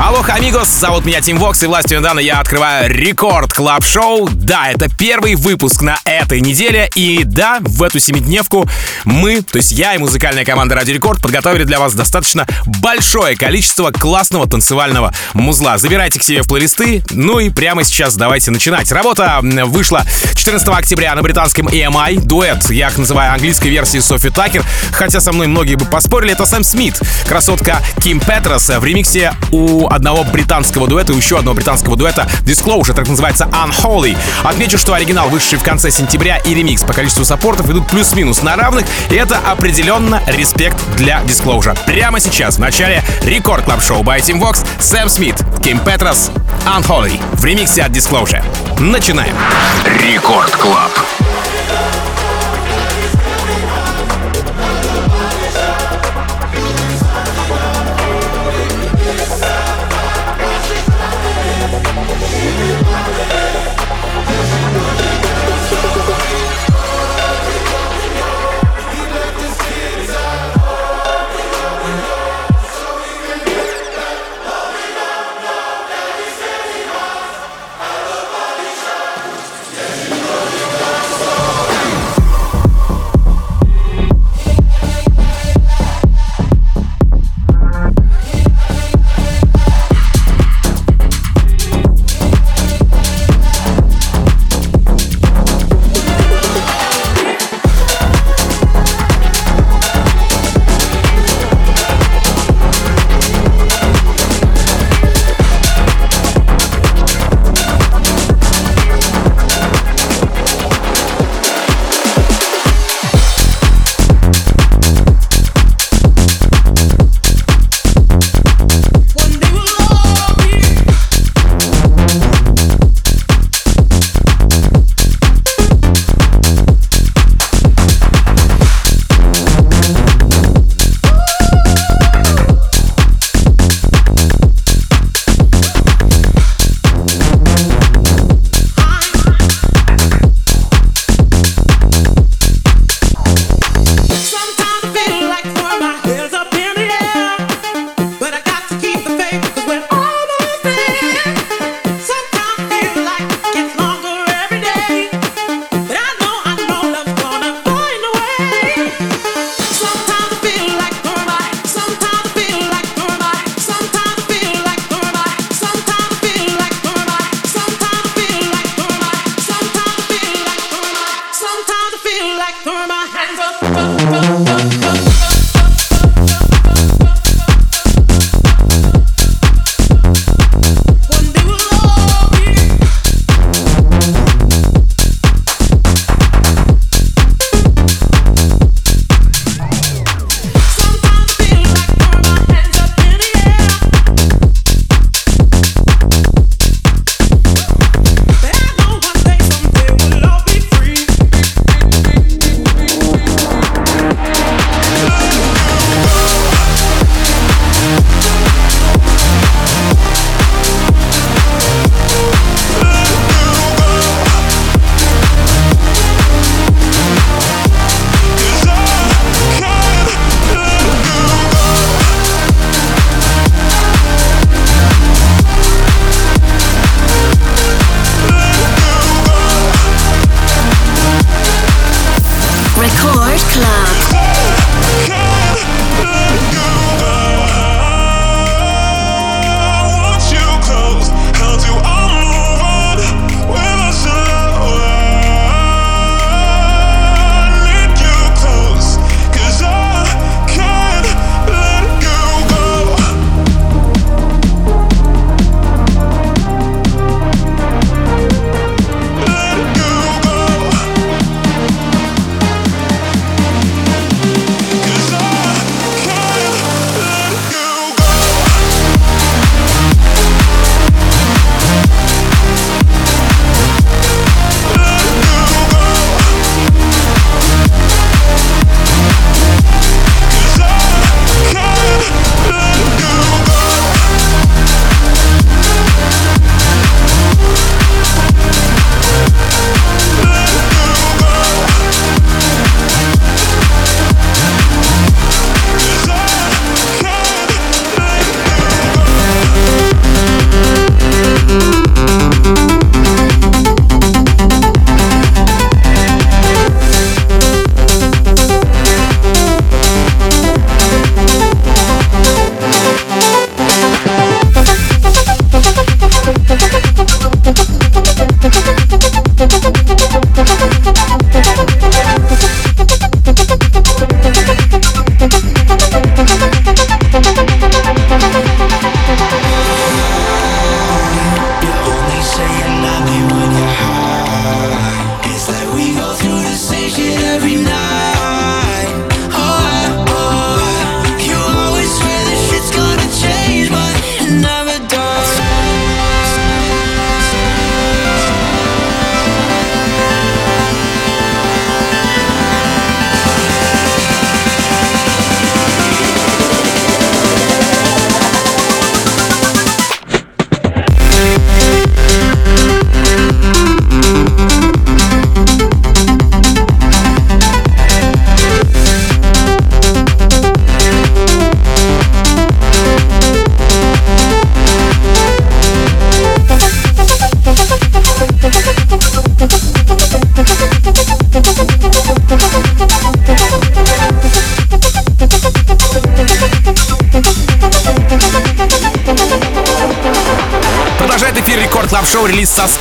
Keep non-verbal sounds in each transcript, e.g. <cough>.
Hola, amigos, зовут меня Tim Vox, и властью мне данной я открываю Record Club шоу Да, это первый выпуск на этой неделе, и да, в эту семидневку мы, то есть я и музыкальная команда Radio Record, подготовили для вас достаточно большое количество классного танцевального музла. Забирайте к себе в плейлисты, ну и прямо сейчас давайте начинать. Работа вышла 14 октября на британском EMI, дуэт, я их называю английской версией Софи Такер, хотя со мной многие бы поспорили, это Сэм Смит, красотка Ким Петрос в ремиксе у одного британского дуэта и еще одного британского дуэта Disclosure, так называется Unholy. Отмечу, что оригинал, вышедший в конце сентября, и ремикс по количеству саппортов идут плюс-минус на равных, и это определенно респект для Disclosure. Прямо сейчас, в начале рекорд клаб шоу by Team Vox, Сэм Смит, Ким Петрос, Unholy в ремиксе от Disclosure. Начинаем. Рекорд Клаб.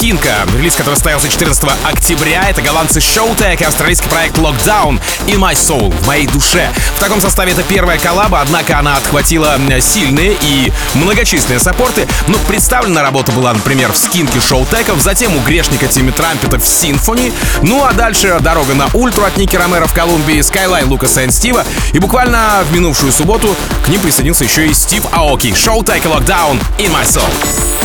Скинка. Релиз, который состоялся 14 октября. Это голландцы Showtech и австралийский проект Lockdown In My Soul, в моей душе. В таком составе это первая коллаба, однако она отхватила сильные и многочисленные саппорты. Но представлена работа была, например, в Скинке Showtech, затем у грешника Тимми Трампета в Symphony. Ну а дальше дорога на Ультру от Ники Ромеро в Колумбии, Skyline Лукаса и Стива. И буквально в минувшую субботу к ним присоединился еще и Стив Аоки. Showtech и Lockdown In My Soul.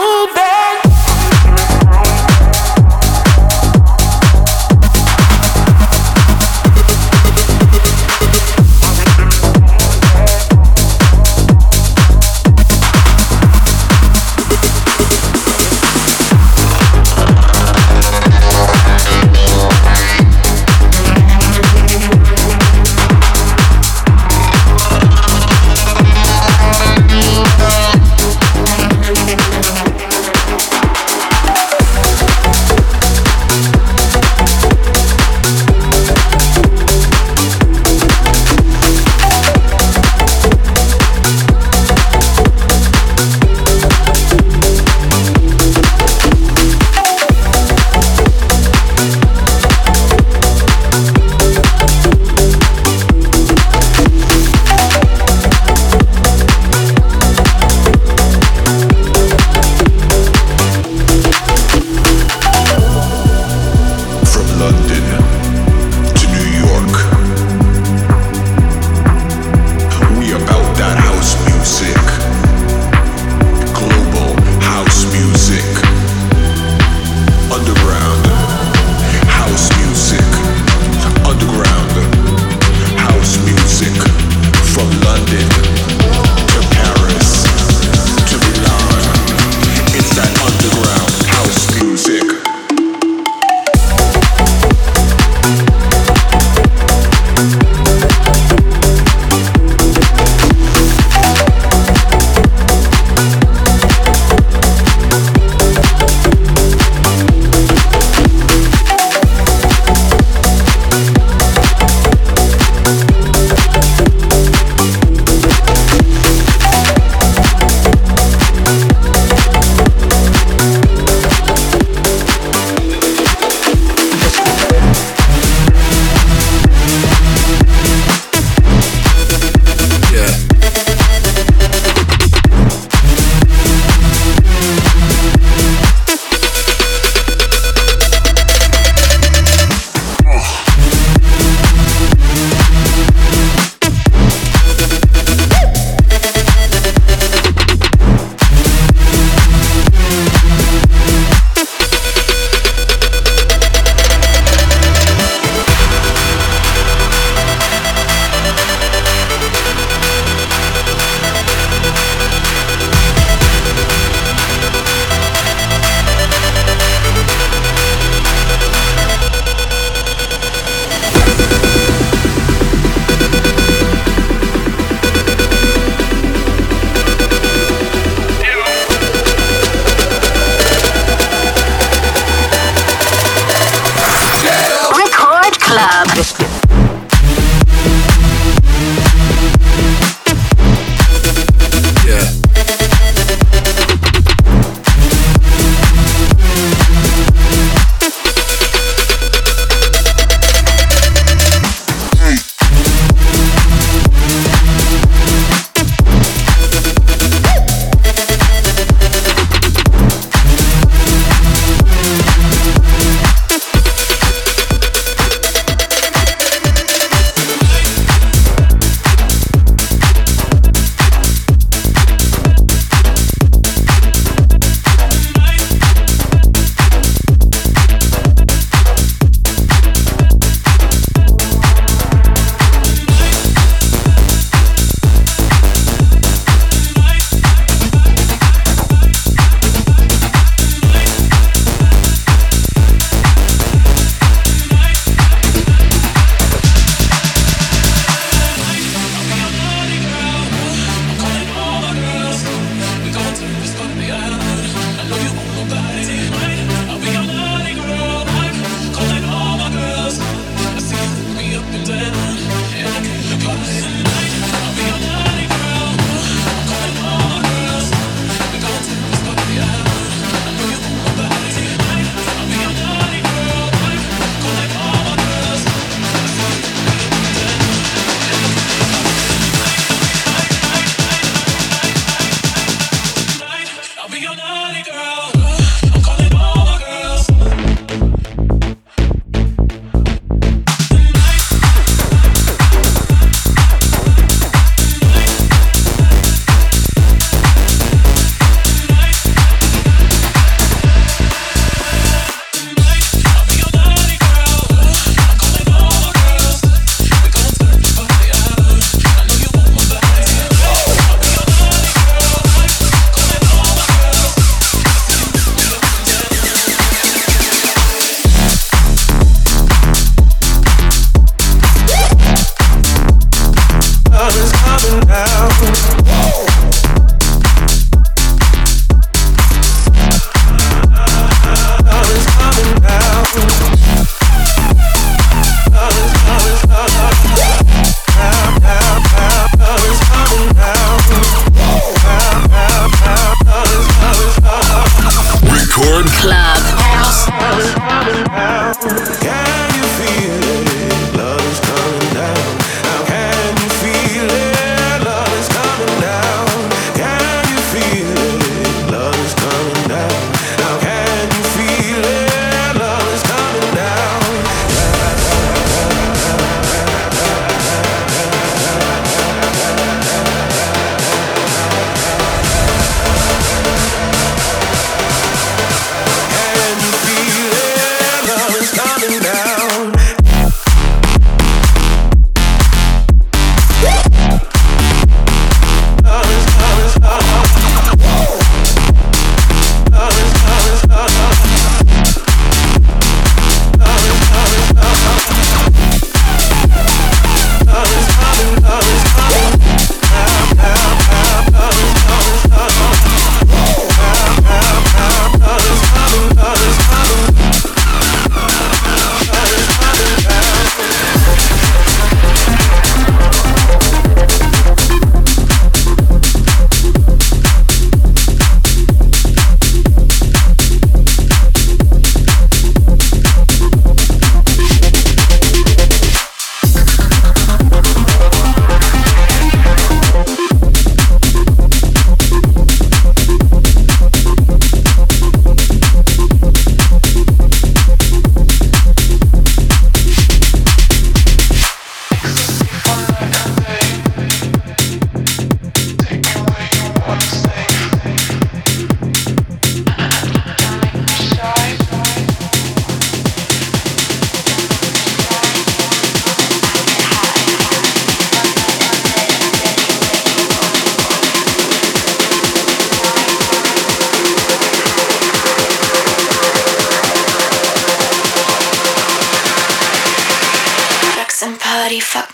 move that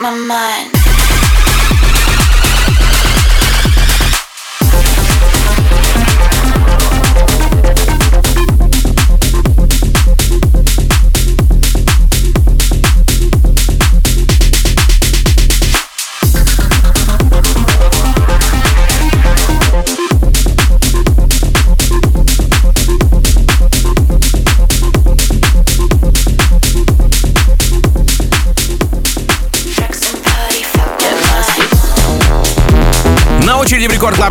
my mind.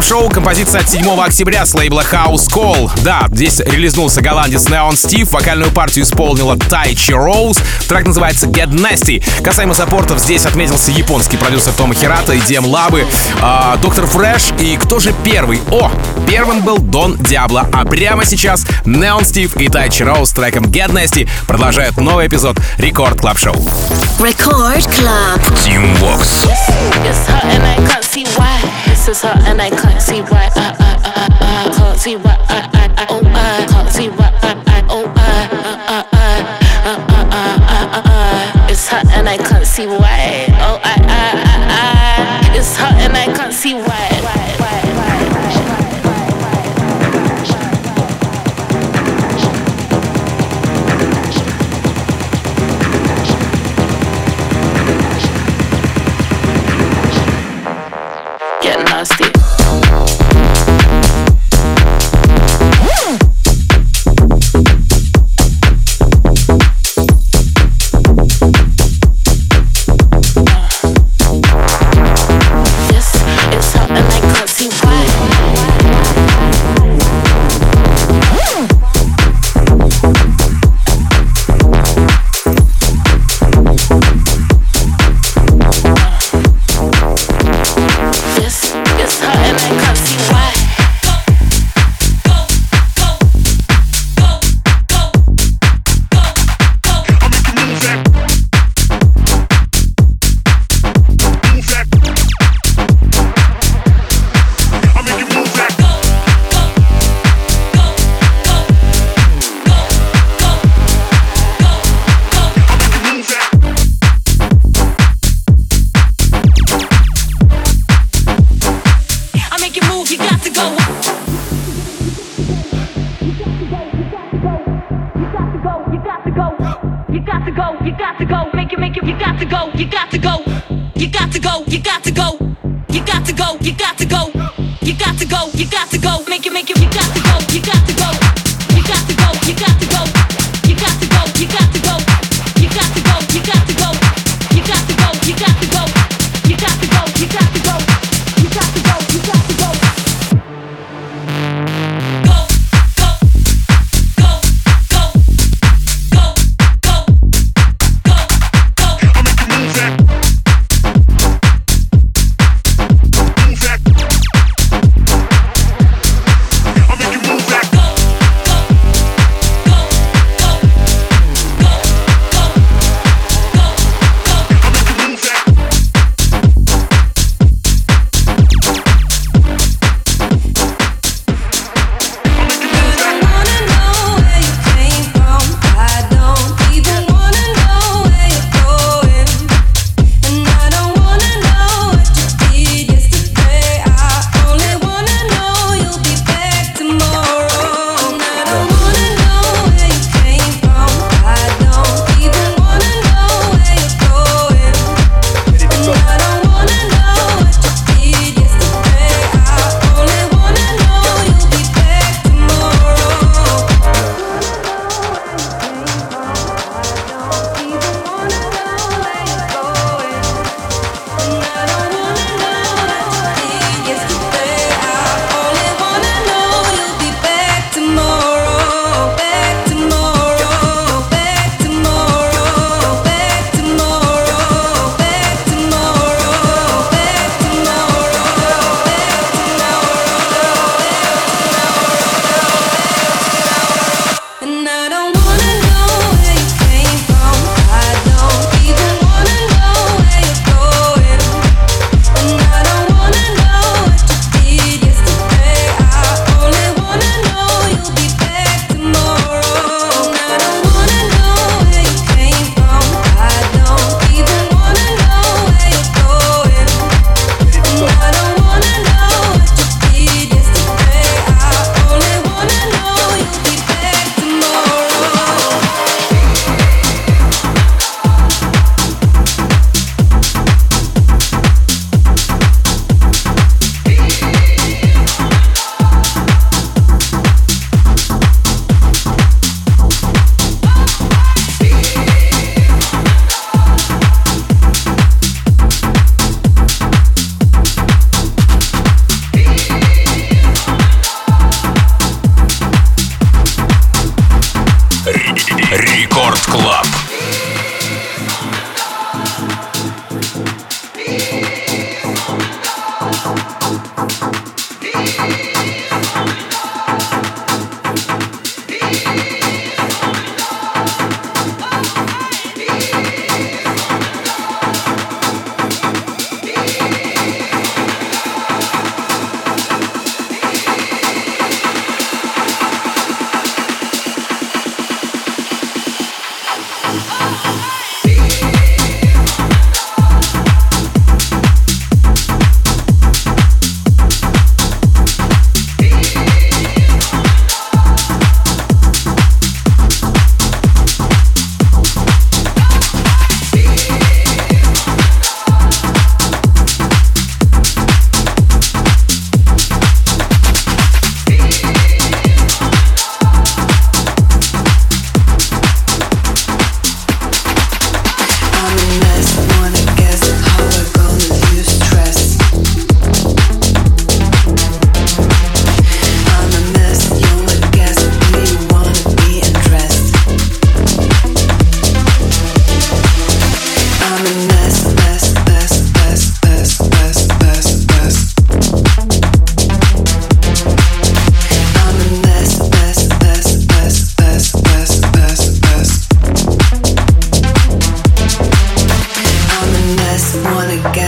Шоу композиция от 7 октября с лейбла House Call. Да, здесь релизнулся голландец Neon Steve, вокальную партию исполнила Тайчи Роуз, трек называется Get Nasty. Касаемо саппортов, здесь отметился японский продюсер Тома Хирата и DM Лабы, э, Dr. Fresch и кто же первый? О, первым был Don Diablo, а прямо сейчас Neon Steve и Тайчи Роуз с треком Get Nasty продолжают новый эпизод Record Club шоу. Record Club. Team Vox. This is her and I can't see why. I, I, I, I can't see why. I, I, I, oh, I can't see why. I, I, oh, I, I, I, I, I, I, I, It's hot and I can't see why. get nasty.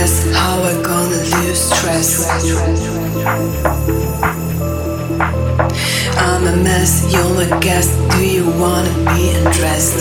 stress? How I gonna lose stress? I'm a mess, you're my guest. Do you wanna be undressed?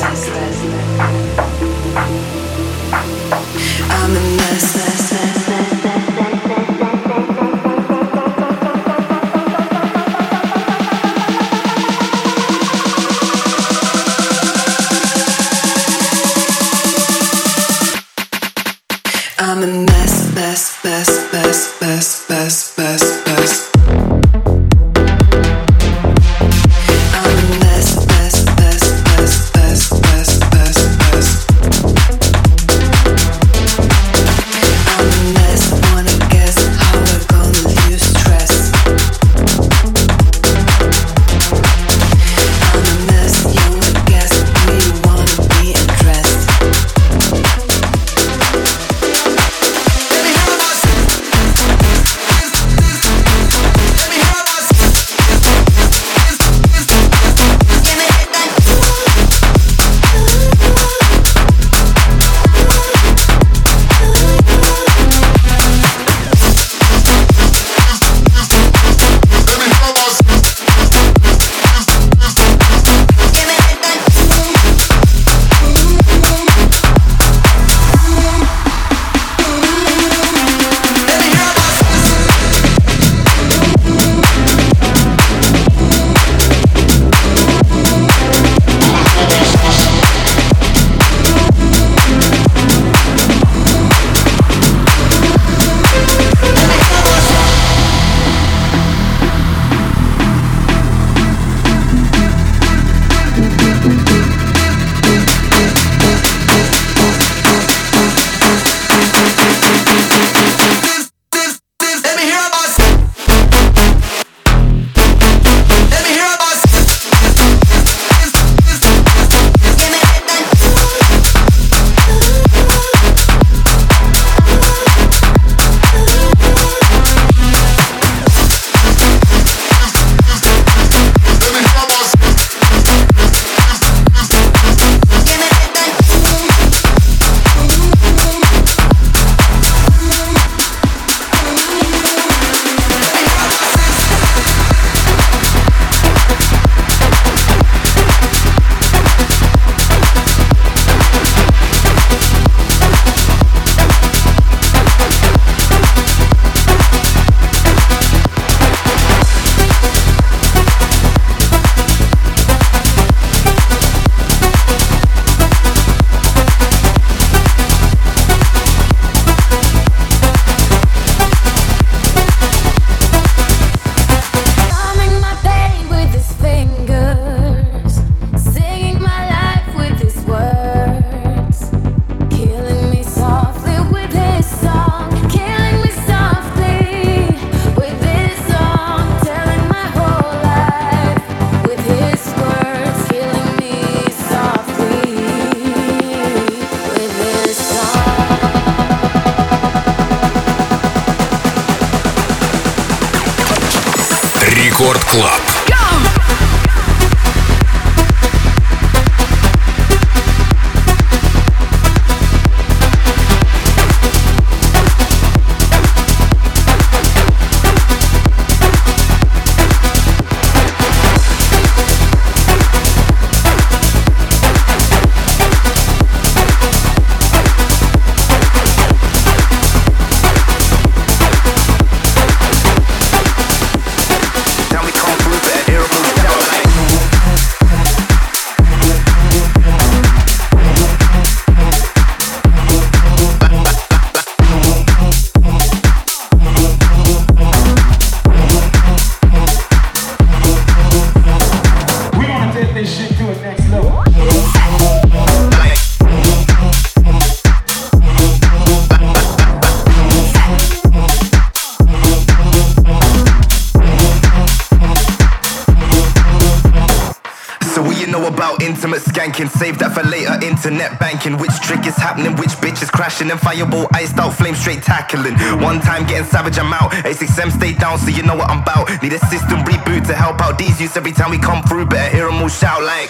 Crashing? And fireball iced out, flame straight tackling. One time getting savage, I'm out. A6M stay down, so you know what I'm about. Need a system reboot to help out these youths every time we come through. Better hear them all shout like,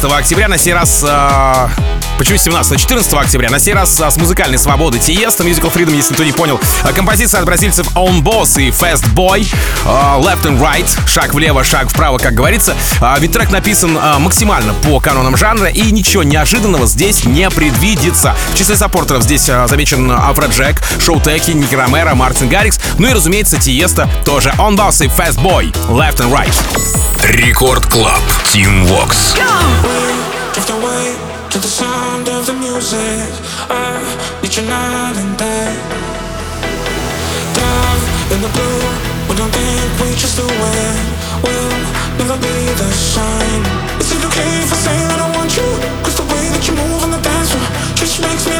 17 октября, на сей раз... э, Почему 17? 14 октября. На сей раз с музыкальной свободы Тиеста, Musical Freedom, если никто не понял. А, Композиция от бразильцев On Boss и Fast Boy. а, Left and Right. Шаг влево, шаг вправо, как говорится. А, Ведь трек написан максимально по канонам жанра, и ничего неожиданного здесь не предвидится. В числе саппортеров здесь замечен Афро Джек, Шоу Теки, Ники Ромеро, Мартин Гаррикс, ну и, разумеется, Тиеста тоже. On Boss и Fast Boy. Left and Right. Рекорд Клаб. Team Vox. Drift away to the sound of the music. I need you night and day. Down in the blue, we don't think we just do it. We'll never be the same. Is it okay if I say that I want you? Cause the way that you move on the dance floor just makes me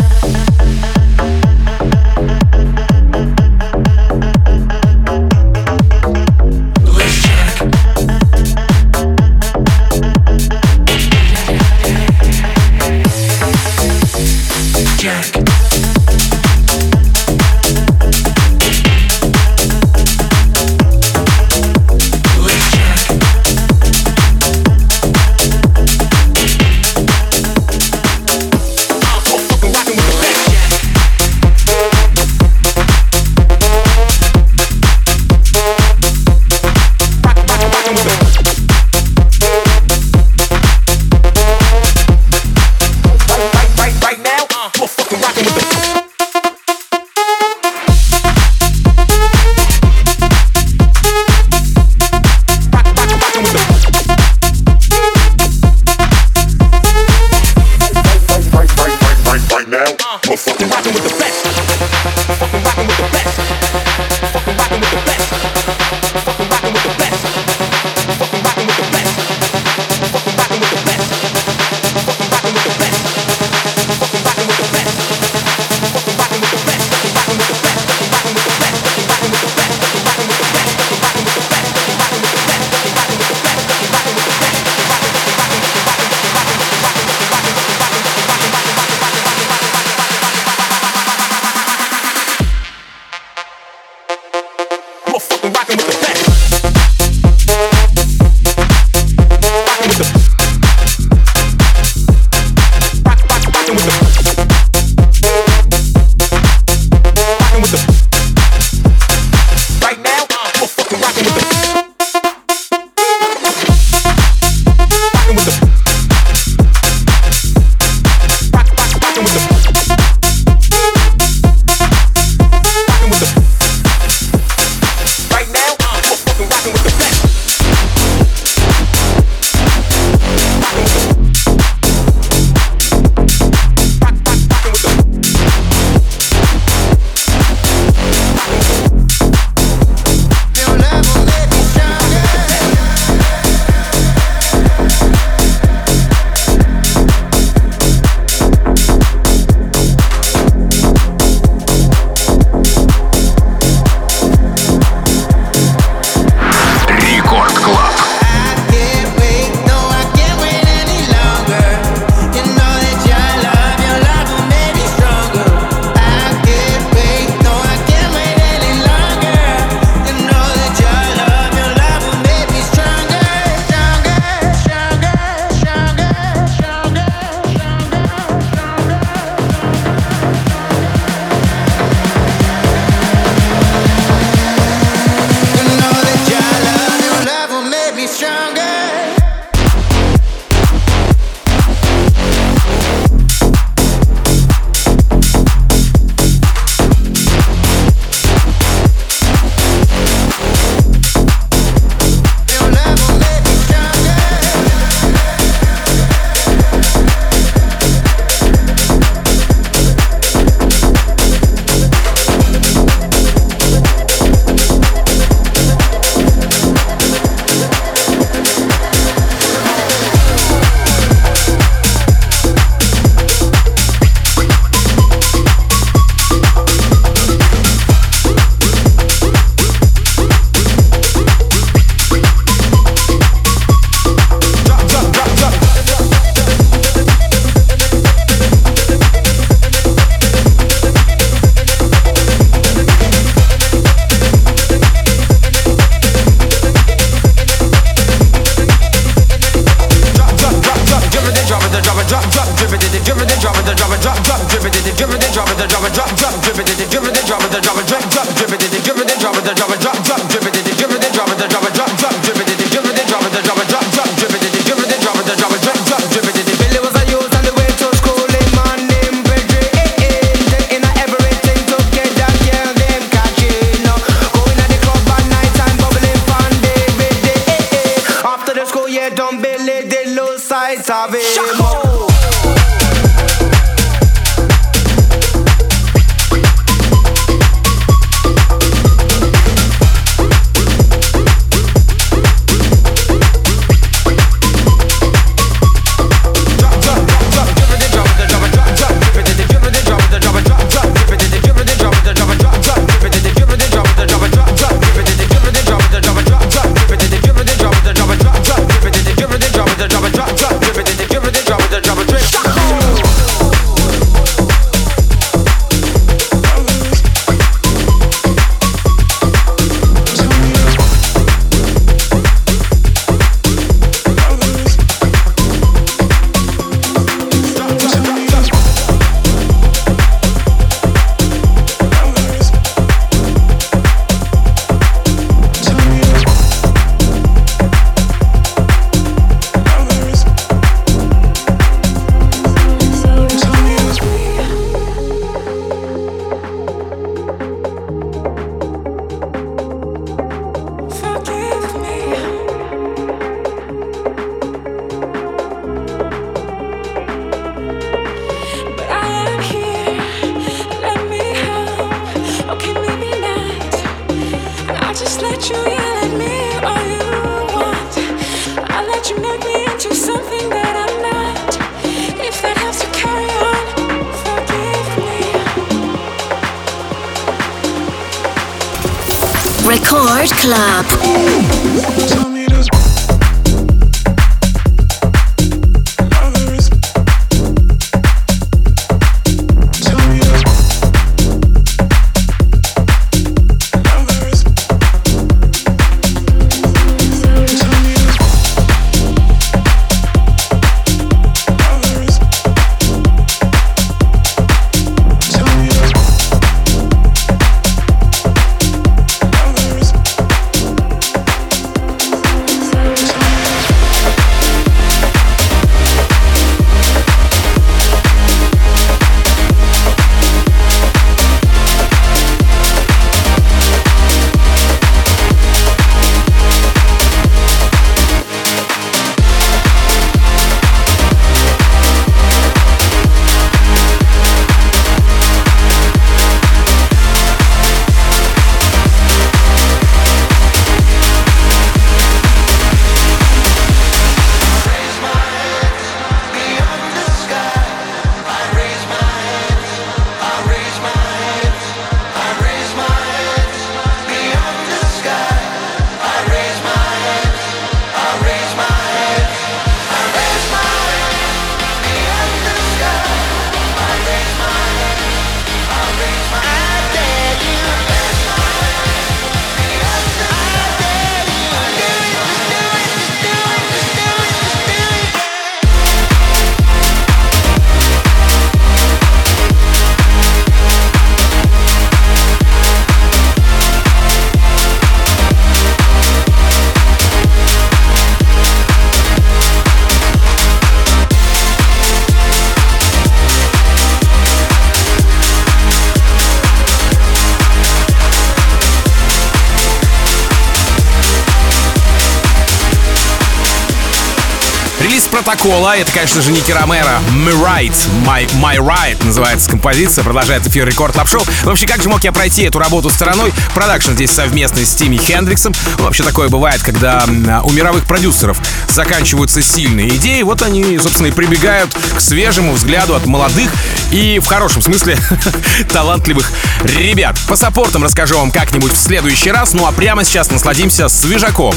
Протокола, это, конечно же, Nicky Romero. My Right, My, My Right называется композиция, продолжает эфир Record Club шоу. Вообще, как же мог я пройти эту работу стороной? Продакшн здесь совместный с Тимми Хендриксом. Ну, вообще такое бывает, когда у мировых продюсеров заканчиваются сильные идеи, вот они, собственно, и прибегают к свежему взгляду от молодых и, в хорошем смысле, <laughs> талантливых ребят. По саппортам расскажу вам как-нибудь в следующий раз, ну а прямо сейчас насладимся свежаком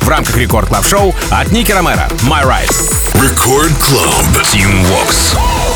в рамках Рекорд Клаб Шоу от Ники Ромеро «My Right». Record Club. Team Vox.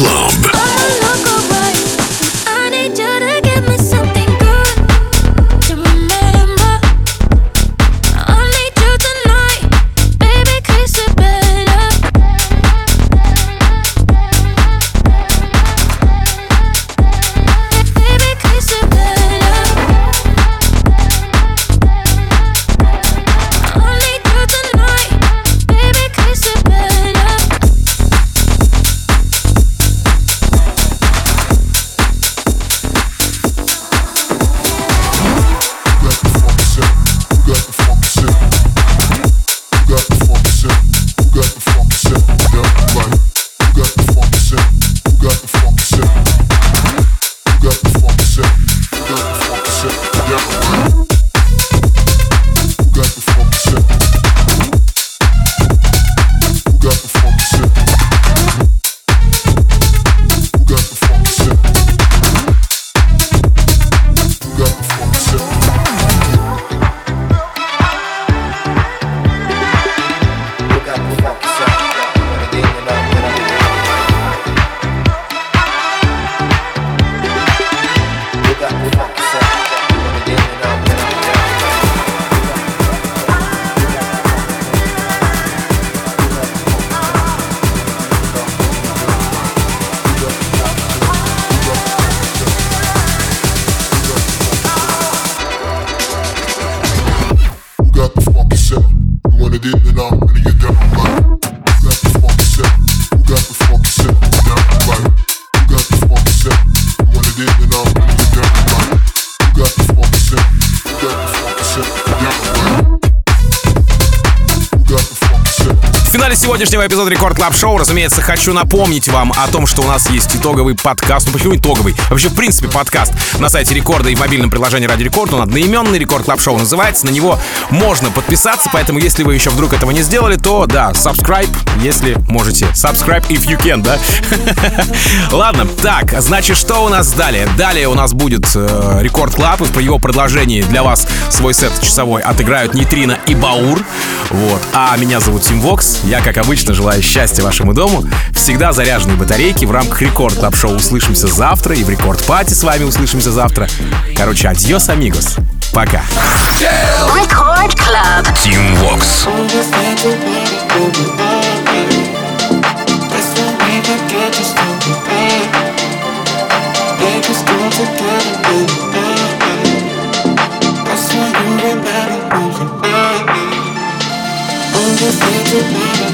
Club. Сегодняшнего эпизода Record Club шоу, разумеется, хочу напомнить вам о том, что у нас есть итоговый подкаст. Ну почему итоговый? Вообще, в принципе, подкаст на сайте Рекорда и в мобильном приложении Radio Record. Он одноименный, Record Club шоу называется. На него можно подписаться, поэтому если вы еще вдруг этого не сделали, то да, subscribe, если можете. Subscribe if you can, да? <laughs> Ладно, так, значит, что у нас далее? Далее у нас будет э, Record Club, и в его продолжении для вас свой сет часовой отыграют Нитрина и Баур. Вот. А меня зовут Tim Vox. Я, как обычно, желаю счастья вашему дому. Всегда заряженные батарейки. В рамках Record Club шоу услышимся завтра. И в Record Party с вами услышимся завтра. Короче, adiós, amigos. Пока. Record Club. Tim Vox.